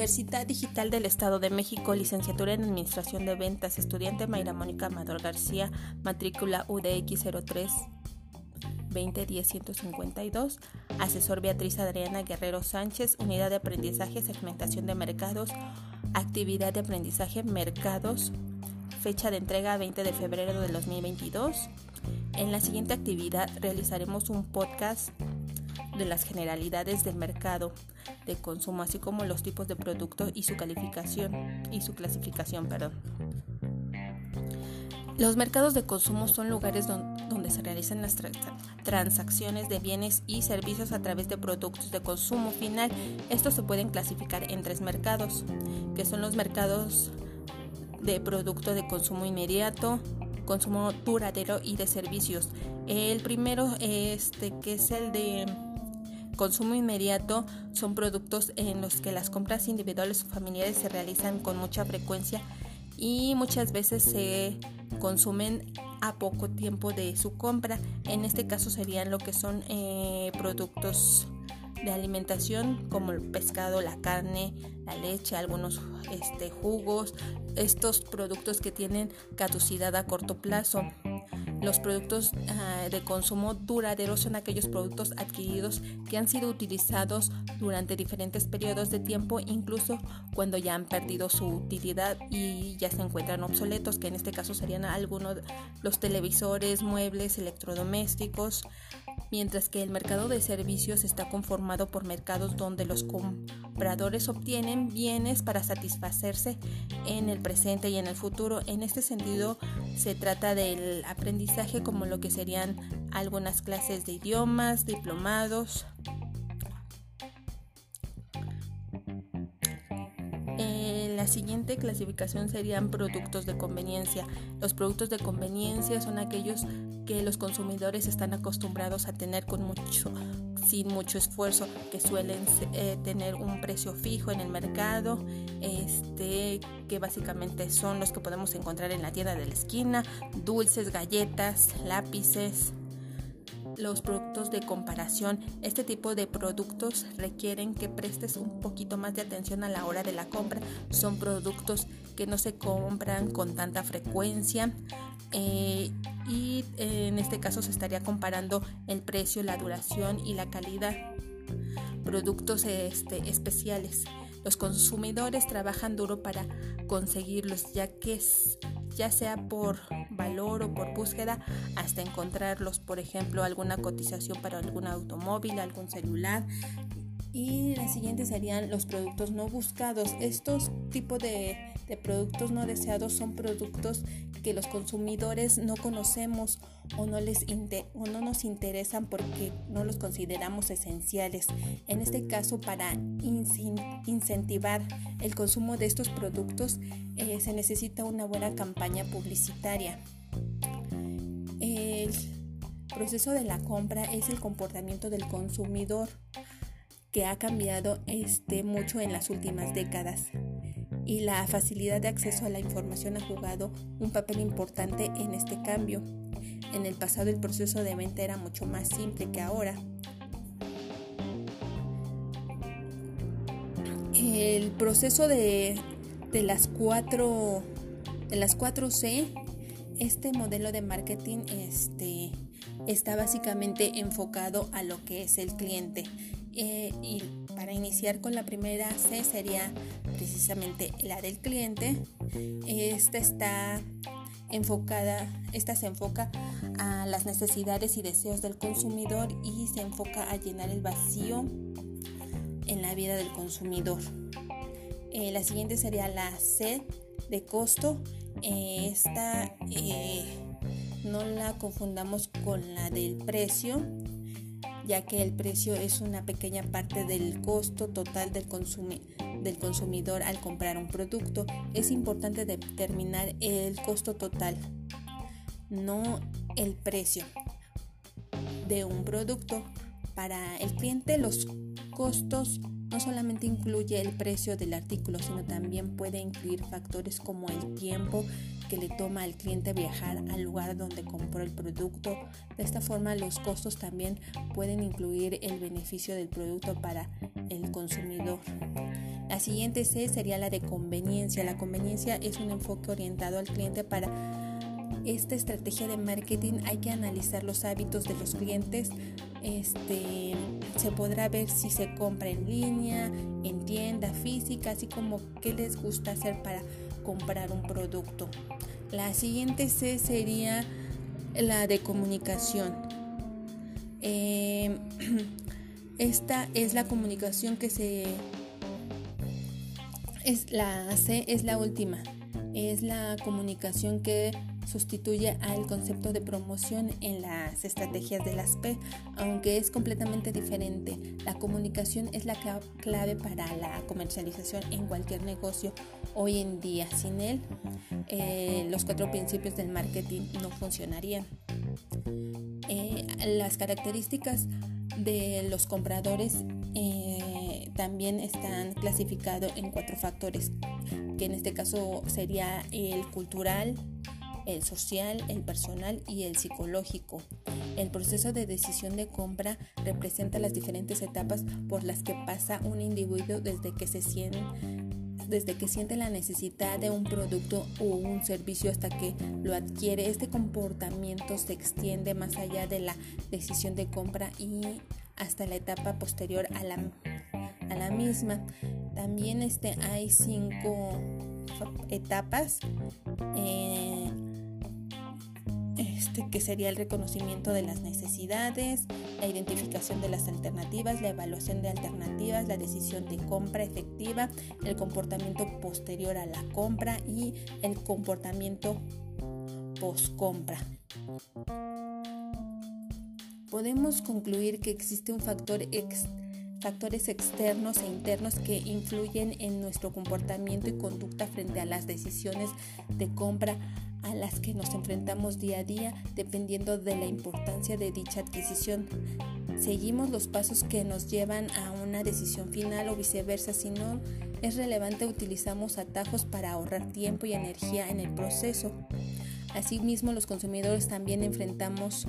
Universidad Digital del Estado de México, licenciatura en Administración de Ventas, estudiante Mayra Mónica Amador García, matrícula UDX 03 2010 152, asesor Beatriz Adriana Guerrero Sánchez, unidad de aprendizaje, segmentación de mercados, actividad de aprendizaje, mercados, fecha de entrega 20 de febrero de 2022. En la siguiente actividad realizaremos un podcast de las generalidades del mercado de consumo, así como los tipos de productos y su calificación y su clasificación, perdón. Los mercados de consumo son lugares donde se realizan las transacciones de bienes y servicios a través de productos de consumo final. Estos se pueden clasificar en tres mercados, que son los mercados de producto de consumo inmediato, consumo duradero y de servicios. El primero, este, que es el de consumo inmediato son productos en los que las compras individuales o familiares se realizan con mucha frecuencia y muchas veces se consumen a poco tiempo de su compra. En este caso serían lo que son eh, productos de alimentación como el pescado, la carne, la leche, algunos este, jugos, estos productos que tienen caducidad a corto plazo. Los productos de consumo duradero son aquellos productos adquiridos que han sido utilizados durante diferentes periodos de tiempo, incluso cuando ya han perdido su utilidad y ya se encuentran obsoletos, que en este caso serían algunos los televisores, muebles, electrodomésticos, mientras que el mercado de servicios está conformado por mercados donde los compradores obtienen bienes para satisfacerse en el presente y en el futuro. En este sentido, se trata del aprendizaje como lo que serían algunas clases de idiomas, diplomados, La siguiente clasificación serían productos de conveniencia. Los productos de conveniencia son aquellos que los consumidores están acostumbrados a tener con mucho sin mucho esfuerzo, que suelen eh, tener un precio fijo en el mercado, este, que básicamente son los que podemos encontrar en la tienda de la esquina, dulces, galletas, lápices, los productos de comparación. Este tipo de productos requieren que prestes un poquito más de atención a la hora de la compra. Son productos que no se compran con tanta frecuencia eh, este caso se estaría comparando el precio, la duración y la calidad. Productos este, especiales. Los consumidores trabajan duro para conseguirlos ya que es ya sea por valor o por búsqueda hasta encontrarlos, por ejemplo, alguna cotización para algún automóvil, algún celular. Y la siguiente serían los productos no buscados. Estos tipos de, de productos no deseados son productos que los consumidores no conocemos o no, les o no nos interesan porque no los consideramos esenciales. En este caso, para incentivar el consumo de estos productos eh, se necesita una buena campaña publicitaria. El proceso de la compra es el comportamiento del consumidor que ha cambiado este, mucho en las últimas décadas y la facilidad de acceso a la información ha jugado un papel importante en este cambio. En el pasado el proceso de venta era mucho más simple que ahora. El proceso de, las cuatro de las 4C, este modelo de marketing este, está básicamente enfocado a lo que es el cliente. Eh, y para iniciar con la primera C sería precisamente la del cliente. Esta está enfocada, esta se enfoca a las necesidades y deseos del consumidor y se enfoca a llenar el vacío en la vida del consumidor. Eh, la siguiente sería la C de costo. Eh, esta no la confundamos con la del precio ya que el precio es una pequeña parte del costo total del, del consumidor al comprar un producto. Es importante determinar el costo total, no el precio de un producto. Para el cliente los costos no solamente incluye el precio del artículo, sino también puede incluir factores como el tiempo que le toma al cliente viajar al lugar donde compró el producto. De esta forma los costos también pueden incluir el beneficio del producto para el consumidor. La siguiente C sería la de conveniencia. La conveniencia es un enfoque orientado al cliente para esta estrategia de marketing hay que analizar los hábitos de los clientes. Este, se podrá ver si se compra en línea, en tienda física, así como qué les gusta hacer para comprar un producto. La siguiente C sería la de comunicación. Eh, esta es la comunicación que se... Es la C es la última. Es la comunicación que sustituye al concepto de promoción en las estrategias de las P, aunque es completamente diferente. La comunicación es la clave para la comercialización en cualquier negocio hoy en día. Sin él, eh, los cuatro principios del marketing no funcionarían. Eh, las características de los compradores eh, también están clasificados en cuatro factores, que en este caso sería el cultural, el social, el personal y el psicológico. El proceso de decisión de compra representa las diferentes etapas por las que pasa un individuo desde que se siente desde que siente la necesidad de un producto o un servicio hasta que lo adquiere. Este comportamiento se extiende más allá de la decisión de compra y hasta la etapa posterior a la, a la misma. También este, hay cinco etapas. Eh, este, que sería el reconocimiento de las necesidades, la identificación de las alternativas, la evaluación de alternativas, la decisión de compra efectiva, el comportamiento posterior a la compra y el comportamiento post-compra. Podemos concluir que existe un factor factores externos e internos que influyen en nuestro comportamiento y conducta frente a las decisiones de compra a las que nos enfrentamos día a día dependiendo de la importancia de dicha adquisición. Seguimos los pasos que nos llevan a una decisión final o viceversa. Si no es relevante, utilizamos atajos para ahorrar tiempo y energía en el proceso. Asimismo, los consumidores también enfrentamos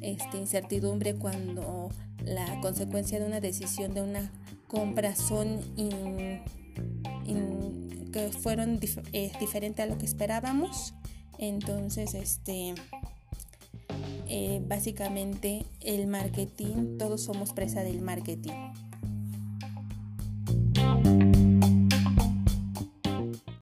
este, incertidumbre cuando la consecuencia de una decisión de una compra son que fueron eh, diferentes a lo que esperábamos entonces, este, eh, básicamente el marketing, todos somos presa del marketing.